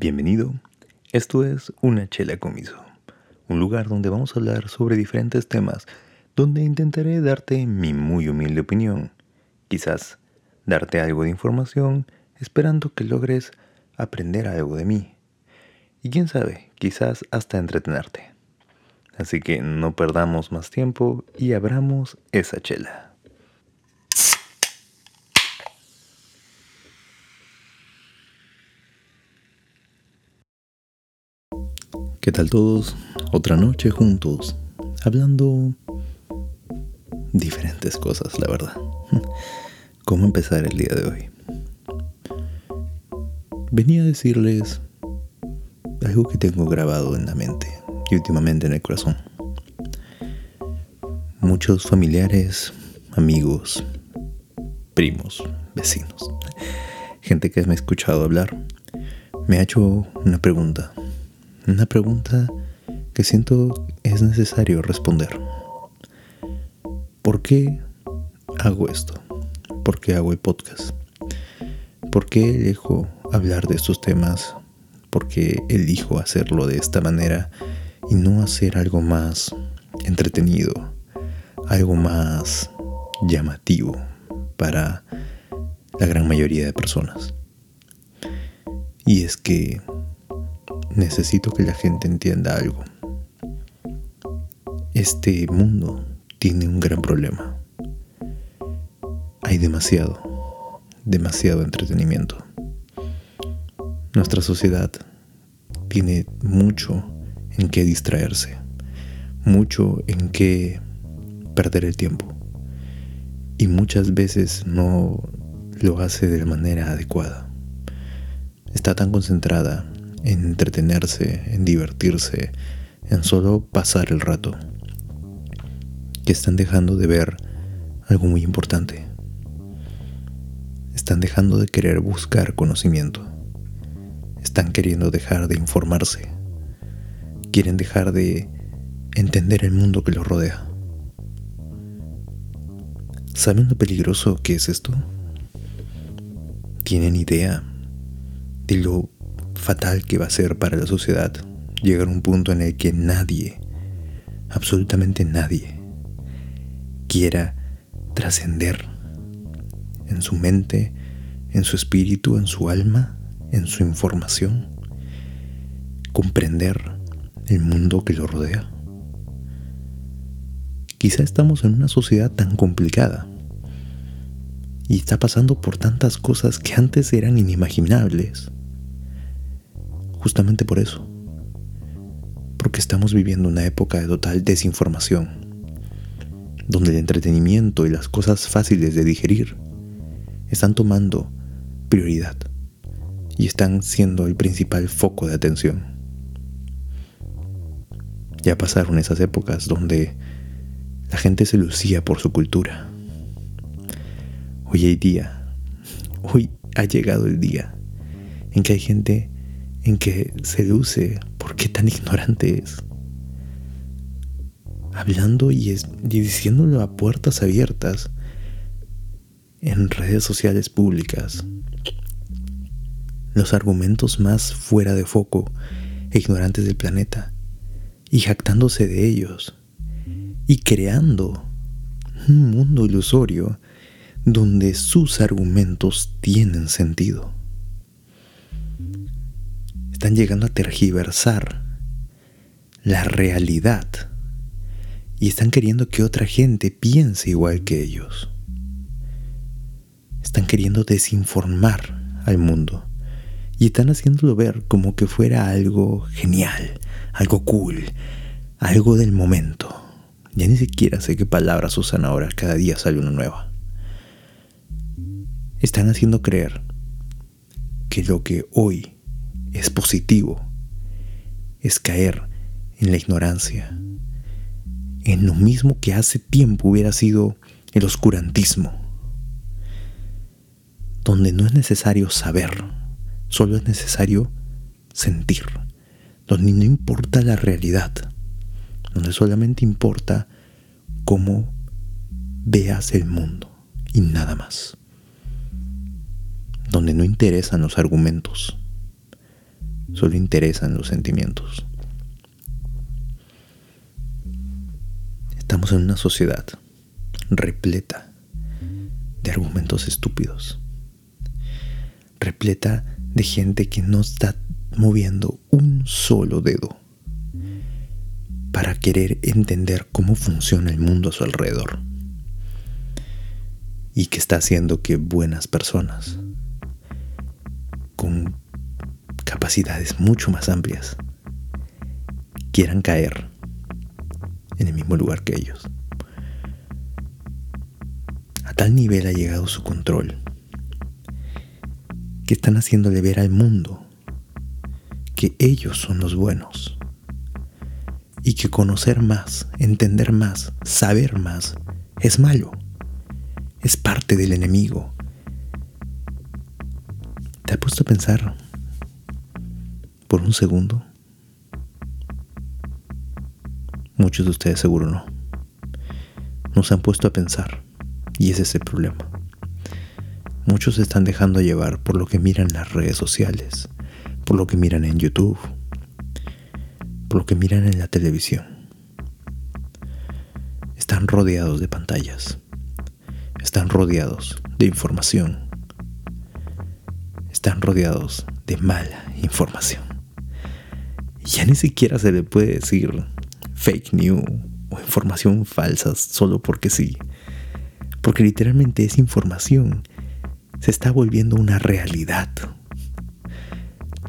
Bienvenido, esto es Una Chela Comiso, un lugar donde vamos a hablar sobre diferentes temas, donde intentaré darte mi muy humilde opinión, quizás darte algo de información, esperando que logres aprender algo de mí, y quién sabe, quizás hasta entretenerte. Así que no perdamos más tiempo y abramos esa chela. ¿Qué tal todos? Otra noche juntos, hablando diferentes cosas, la verdad. ¿Cómo empezar el día de hoy? Venía a decirles algo que tengo grabado en la mente y últimamente en el corazón. Muchos familiares, amigos, primos, vecinos, gente que me ha escuchado hablar, me ha hecho una pregunta una pregunta que siento es necesario responder. ¿Por qué hago esto? ¿Por qué hago el podcast? ¿Por qué elijo hablar de estos temas? ¿Por qué elijo hacerlo de esta manera y no hacer algo más entretenido, algo más llamativo para la gran mayoría de personas? Y es que necesito que la gente entienda algo. Este mundo tiene un gran problema. Hay demasiado, demasiado entretenimiento. Nuestra sociedad tiene mucho en qué distraerse, mucho en qué perder el tiempo. Y muchas veces no lo hace de manera adecuada. Está tan concentrada en entretenerse, en divertirse, en solo pasar el rato, que están dejando de ver algo muy importante. Están dejando de querer buscar conocimiento. Están queriendo dejar de informarse. Quieren dejar de entender el mundo que los rodea. ¿Saben lo peligroso que es esto? ¿Tienen idea de lo fatal que va a ser para la sociedad llegar a un punto en el que nadie, absolutamente nadie, quiera trascender en su mente, en su espíritu, en su alma, en su información, comprender el mundo que lo rodea. Quizá estamos en una sociedad tan complicada y está pasando por tantas cosas que antes eran inimaginables justamente por eso. Porque estamos viviendo una época de total desinformación, donde el entretenimiento y las cosas fáciles de digerir están tomando prioridad y están siendo el principal foco de atención. Ya pasaron esas épocas donde la gente se lucía por su cultura. Hoy hay día, hoy ha llegado el día en que hay gente en que seduce, ¿por qué tan ignorante es? Hablando y, diciéndolo a puertas abiertas en redes sociales públicas. Los argumentos más fuera de foco e ignorantes del planeta y jactándose de ellos y creando un mundo ilusorio donde sus argumentos tienen sentido están llegando a tergiversar la realidad y están queriendo que otra gente piense igual que ellos. Están queriendo desinformar al mundo y están haciéndolo ver como que fuera algo genial, algo cool, algo del momento. Ya ni siquiera sé qué palabras usan ahora, cada día sale una nueva. Están haciendo creer que lo que hoy es positivo, es caer en la ignorancia, en lo mismo que hace tiempo hubiera sido el oscurantismo, donde no es necesario saber, solo es necesario sentir, donde no importa la realidad, donde solamente importa cómo veas el mundo y nada más, donde no interesan los argumentos solo interesan los sentimientos. Estamos en una sociedad repleta de argumentos estúpidos, repleta de gente que no está moviendo un solo dedo para querer entender cómo funciona el mundo a su alrededor y que está haciendo que buenas personas con capacidades mucho más amplias quieran caer en el mismo lugar que ellos. A tal nivel ha llegado su control que están haciéndole ver al mundo que ellos son los buenos y que conocer más, entender más, saber más es malo, es parte del enemigo. ¿Te ha puesto a pensar por un segundo? Muchos de ustedes seguro no. Nos han puesto a pensar y ese es el problema. Muchos se están dejando llevar por lo que miran en las redes sociales, por lo que miran en YouTube, por lo que miran en la televisión. Están rodeados de pantallas, están rodeados de información, están rodeados de mala información. Ya ni siquiera se le puede decir fake news o información falsa solo porque sí. Porque literalmente esa información se está volviendo una realidad.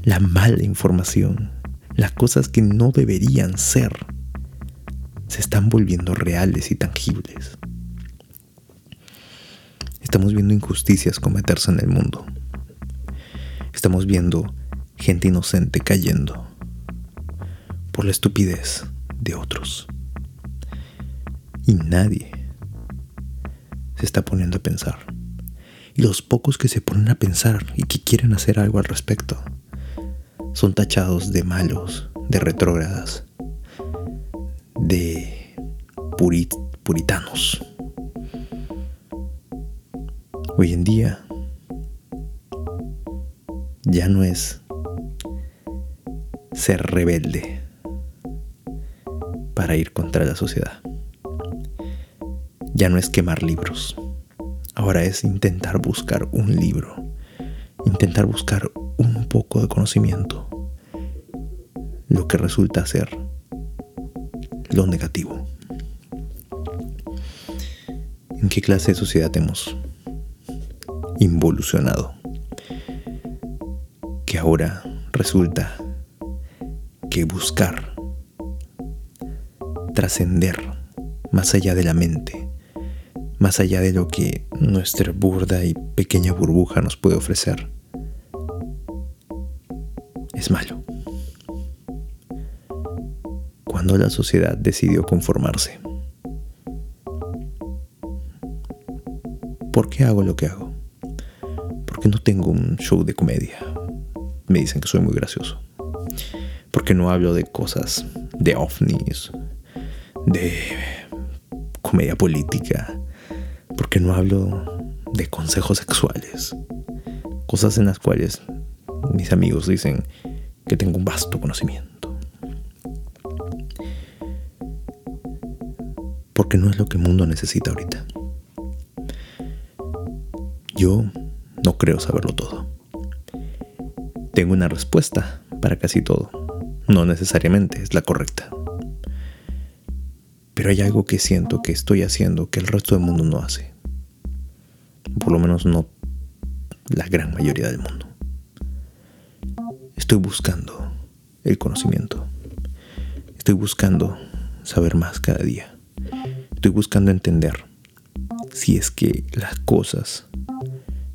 La mala información, las cosas que no deberían ser, se están volviendo reales y tangibles. Estamos viendo injusticias cometerse en el mundo. Estamos viendo gente inocente cayendo por la estupidez de otros. Y nadie se está poniendo a pensar. Y los pocos que se ponen a pensar y que quieren hacer algo al respecto son tachados de malos, de retrógradas, de puritanos. Hoy en día ya no es ser rebelde ir contra la sociedad. Ya no es quemar libros. Ahora es intentar buscar un libro. Intentar buscar un poco de conocimiento. Lo que resulta ser lo negativo. ¿En qué clase de sociedad hemos involucionado? Que ahora resulta que buscar trascender más allá de la mente, más allá de lo que nuestra burda y pequeña burbuja nos puede ofrecer, es malo. Cuando la sociedad decidió conformarse, ¿por qué hago lo que hago? Porque no tengo un show de comedia. Me dicen que soy muy gracioso. Porque no hablo de cosas de ovnis, de comedia política, porque no hablo de consejos sexuales, cosas en las cuales mis amigos dicen que tengo un vasto conocimiento. Porque no es lo que el mundo necesita ahorita. Yo no creo saberlo todo. Tengo una respuesta para casi todo. No necesariamente es la correcta. Pero hay algo que siento que estoy haciendo que el resto del mundo no hace. Por lo menos no la gran mayoría del mundo. Estoy buscando el conocimiento. Estoy buscando saber más cada día. Estoy buscando entender si es que las cosas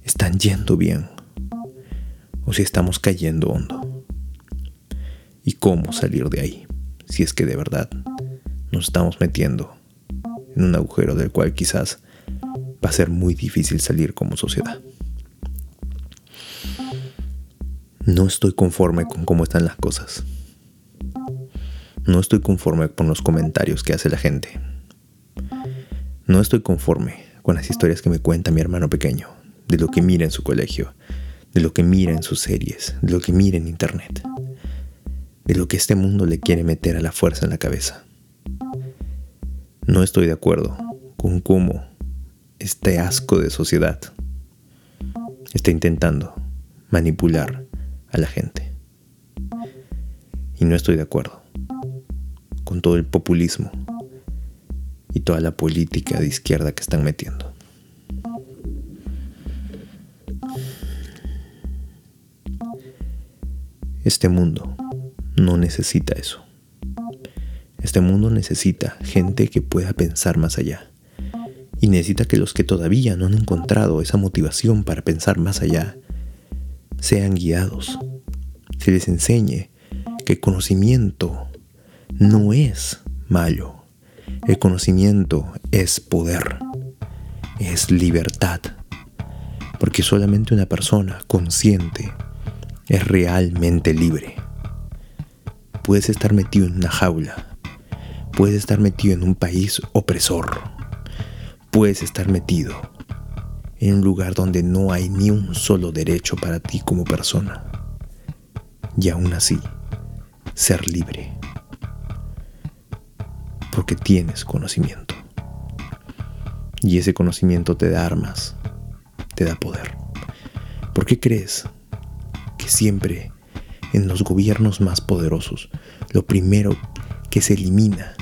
están yendo bien o si estamos cayendo hondo. Y cómo salir de ahí, si es que de verdad nos estamos metiendo en un agujero del cual quizás va a ser muy difícil salir como sociedad. No estoy conforme con cómo están las cosas. No estoy conforme con los comentarios que hace la gente. No estoy conforme con las historias que me cuenta mi hermano pequeño, de lo que mira en su colegio, de lo que mira en sus series, de lo que mira en internet. de lo que este mundo le quiere meter a la fuerza en la cabeza. No estoy de acuerdo con cómo este asco de sociedad está intentando manipular a la gente. Y no estoy de acuerdo con todo el populismo y toda la política de izquierda que están metiendo. Este mundo no necesita eso. Este mundo necesita gente que pueda pensar más allá. Y necesita que los que todavía no han encontrado esa motivación para pensar más allá sean guiados. Se les enseñe que el conocimiento no es malo. El conocimiento es poder, es libertad. Porque solamente una persona consciente es realmente libre. Puedes estar metido en una jaula. Puedes estar metido en un país opresor. Puedes estar metido en un lugar donde no hay ni un solo derecho para ti como persona. Y aún así, ser libre. Porque tienes conocimiento. Y ese conocimiento te da armas, te da poder. ¿Por qué crees que siempre en los gobiernos más poderosos lo primero que se elimina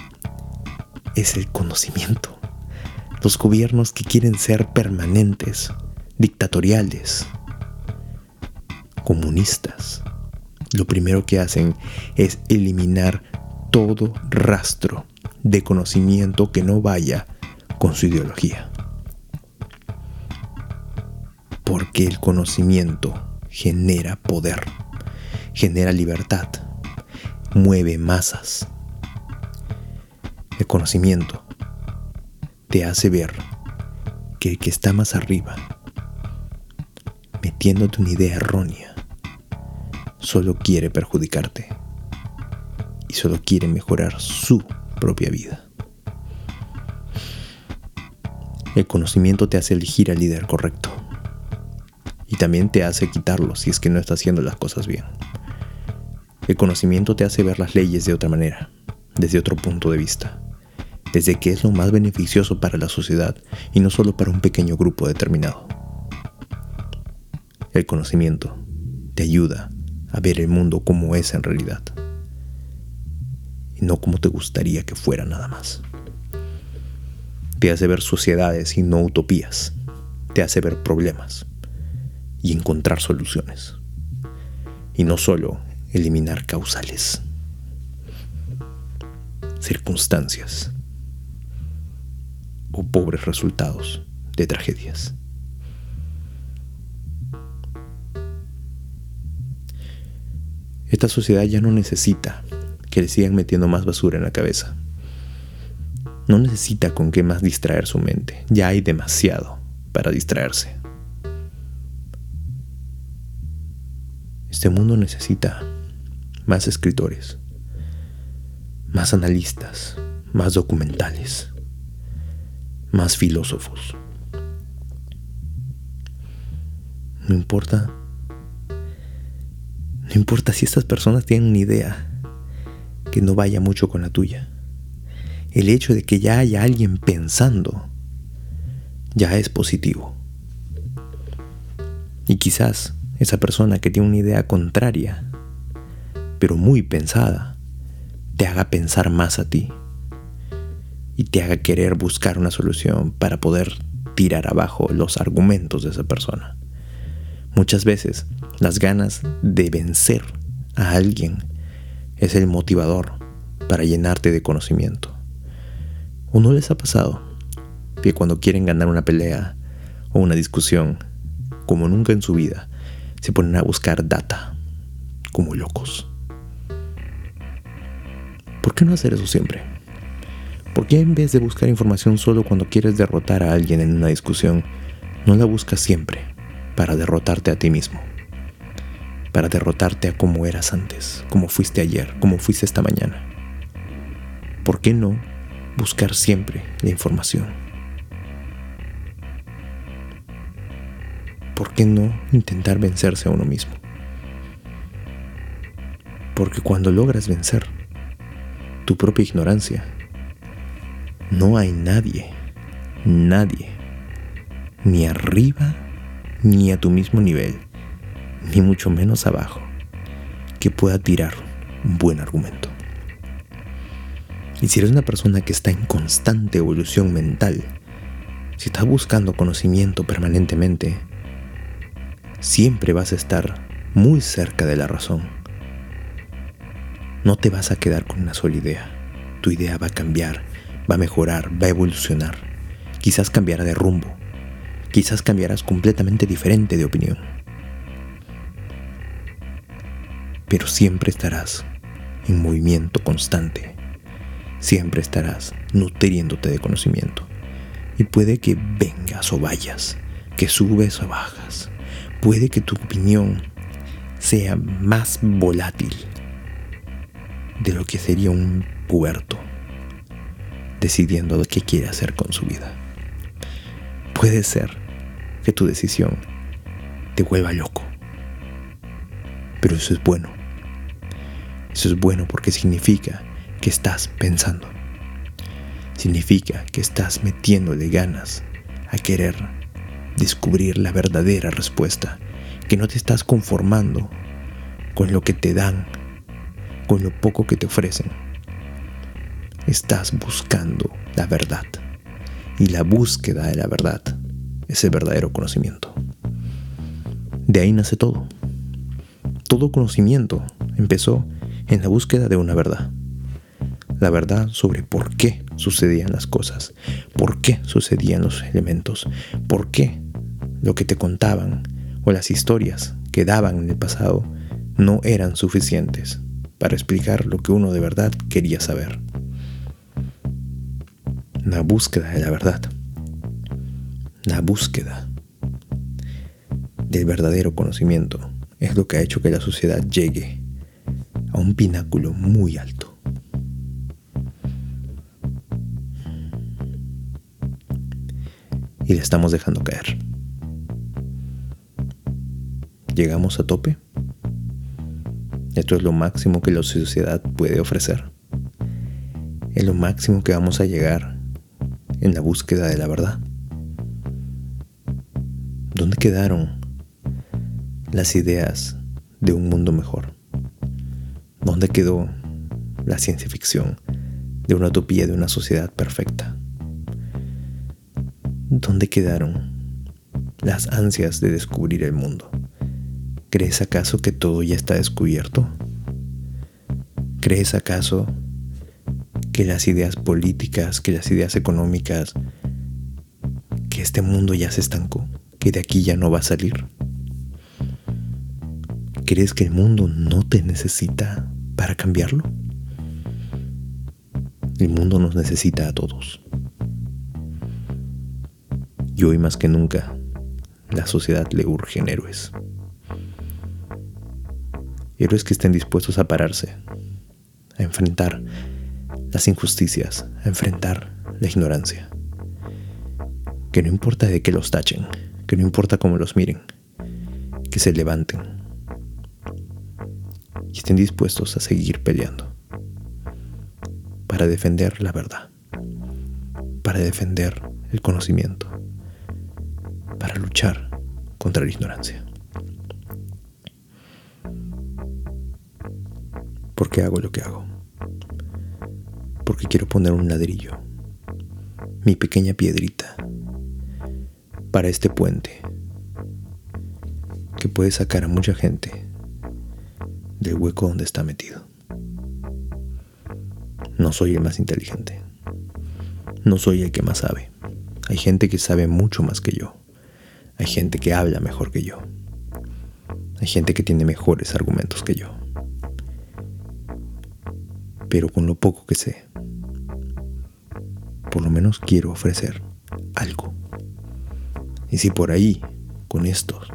es el conocimiento? Los gobiernos que quieren ser permanentes, dictatoriales, comunistas, lo primero que hacen es eliminar todo rastro de conocimiento que no vaya con su ideología. Porque el conocimiento genera poder, genera libertad, mueve masas. El conocimiento te hace ver que el que está más arriba, metiéndote una idea errónea, solo quiere perjudicarte y solo quiere mejorar su propia vida. El conocimiento te hace elegir al líder correcto y también te hace quitarlo si es que no estás haciendo las cosas bien. El conocimiento te hace ver las leyes de otra manera, desde otro punto de vista, desde que es lo más beneficioso para la sociedad y no solo para un pequeño grupo determinado. El conocimiento te ayuda a ver el mundo como es en realidad y no como te gustaría que fuera nada más. Te hace ver sociedades y no utopías. Te hace ver problemas y encontrar soluciones. Y no solo eliminar causales, circunstancias o pobres resultados de tragedias. Esta sociedad ya no necesita que le sigan metiendo más basura en la cabeza. No necesita con qué más distraer su mente. Ya hay demasiado para distraerse. Este mundo necesita más escritores, más analistas, más documentales, más filósofos. No importa. No importa si estas personas tienen una idea que no vaya mucho con la tuya. El hecho de que ya haya alguien pensando ya es positivo. Y quizás esa persona que tiene una idea contraria, pero muy pensada, te haga pensar más a ti y te haga querer buscar una solución para poder tirar abajo los argumentos de esa persona. Muchas veces las ganas de vencer a alguien es el motivador para llenarte de conocimiento. ¿O no les ha pasado que cuando quieren ganar una pelea o una discusión, como nunca en su vida, se ponen a buscar data como locos. ¿Por qué no hacer eso siempre? ¿Por qué en vez de buscar información solo cuando quieres derrotar a alguien en una discusión, no la buscas siempre para derrotarte a ti mismo? Para derrotarte a cómo eras antes, como fuiste ayer, como fuiste esta mañana. ¿Por qué no buscar siempre la información? ¿por qué no intentar vencerse a uno mismo? Porque cuando logras vencer tu propia ignorancia, no hay nadie, nadie, ni arriba ni a tu mismo nivel, ni mucho menos abajo, que pueda tirar un buen argumento. Y si eres una persona que está en constante evolución mental, si estás buscando conocimiento permanentemente, siempre vas a estar muy cerca de la razón. No te vas a quedar con una sola idea. Tu idea va a cambiar, va a mejorar, va a evolucionar. Quizás cambiará de rumbo. Quizás cambiarás completamente diferente de opinión. Pero siempre estarás en movimiento constante. Siempre estarás nutriéndote de conocimiento. Y puede que vengas o vayas, que subes o bajas. Puede que tu opinión sea más volátil de lo que sería un puerto decidiendo que quiere hacer con su vida. Puede ser que tu decisión te vuelva loco, pero eso es bueno. Eso es bueno porque significa que estás pensando. Significa que estás metiéndole ganas a querer descubrir la verdadera respuesta que no te estás conformando con lo que te dan, con lo poco que te ofrecen. Estás buscando la verdad. Y la búsqueda de la verdad es el verdadero conocimiento. De ahí nace todo. Todo conocimiento empezó en la búsqueda de una verdad. La verdad sobre por qué sucedían las cosas, por qué sucedían los elementos, por qué lo que te contaban o las historias que daban en el pasado no eran suficientes para explicar lo que uno de verdad quería saber. La búsqueda de la verdad. La búsqueda del verdadero conocimiento es lo que ha hecho que la sociedad llegue a un pináculo muy alto. Y le estamos dejando caer. ¿Llegamos a tope? Esto es lo máximo que la sociedad puede ofrecer. Es lo máximo que vamos a llegar en la búsqueda de la verdad. ¿Dónde quedaron las ideas de un mundo mejor? ¿Dónde quedó la ciencia ficción de una utopía de una sociedad perfecta? ¿Dónde quedaron las ansias de descubrir el mundo? ¿Crees acaso que todo ya está descubierto? ¿Crees acaso que las ideas políticas, que las ideas económicas, que este mundo ya se estancó, que de aquí ya no va a salir? ¿Crees que el mundo no te necesita para cambiarlo? El mundo nos necesita a todos. Y hoy más que nunca, la sociedad le urgen héroes héroes que estén dispuestos a pararse, a enfrentar las injusticias, a enfrentar la ignorancia. Que no importa de qué los tachen, que no importa cómo los miren, que se levanten y estén dispuestos a seguir peleando para defender la verdad, para defender el conocimiento, para luchar contra la ignorancia. ¿Por qué hago lo que hago? Porque quiero poner un ladrillo, mi pequeña piedrita, para este puente que puede sacar a mucha gente del hueco donde está metido. No soy el más inteligente. No soy el que más sabe. Hay gente que sabe mucho más que yo. Hay gente que habla mejor que yo. Hay gente que tiene mejores argumentos que yo pero con lo poco que sé, por lo menos quiero ofrecer algo. Y si por ahí, con estos,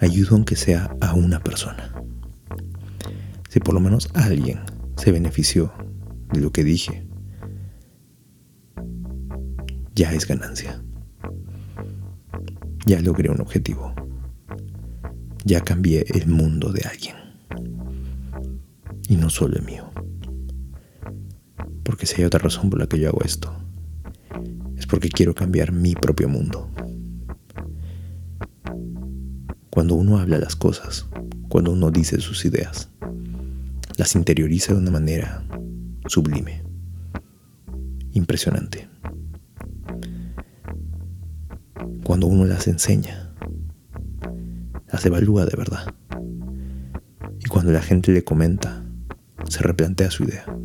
ayudo aunque sea a una persona, si por lo menos alguien se benefició de lo que dije, ya es ganancia. Ya logré un objetivo. Ya cambié el mundo de alguien. Y no solo el mío. Porque si hay otra razón por la que yo hago esto, es porque quiero cambiar mi propio mundo. Cuando uno habla las cosas, cuando uno dice sus ideas, las interioriza de una manera sublime, impresionante. Cuando uno las enseña, las evalúa de verdad. Y cuando la gente le comenta, se replantea su idea.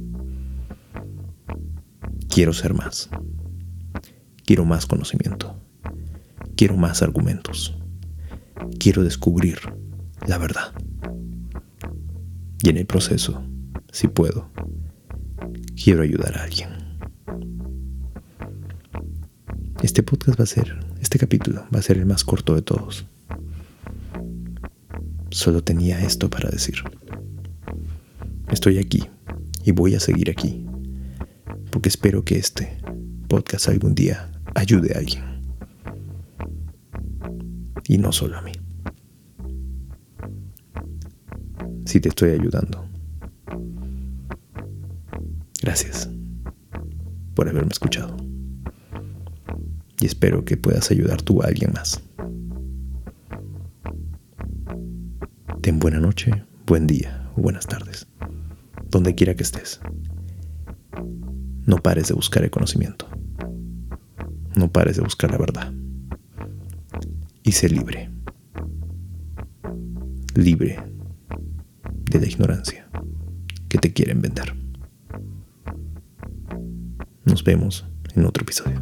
Quiero ser más. Quiero más conocimiento. Quiero más argumentos quiero descubrir la verdad. Y en el proceso, si puedo, quiero ayudar a alguien. Este podcast va a ser, este capítulo va a ser el más corto de todos. Solo tenía esto para decir. Estoy aquí y voy a seguir aquí, porque espero que este podcast algún día ayude a alguien. Y no solo a mí. si te estoy ayudando. Gracias por haberme escuchado. Y espero que puedas ayudar tú a alguien más. Ten buena noche, buen día o buenas tardes, donde quiera que estés. No pares de buscar el conocimiento. No pares de buscar la verdad. Y sé libre. Libre de la ignorancia que te quieren vender. Nos vemos en otro episodio.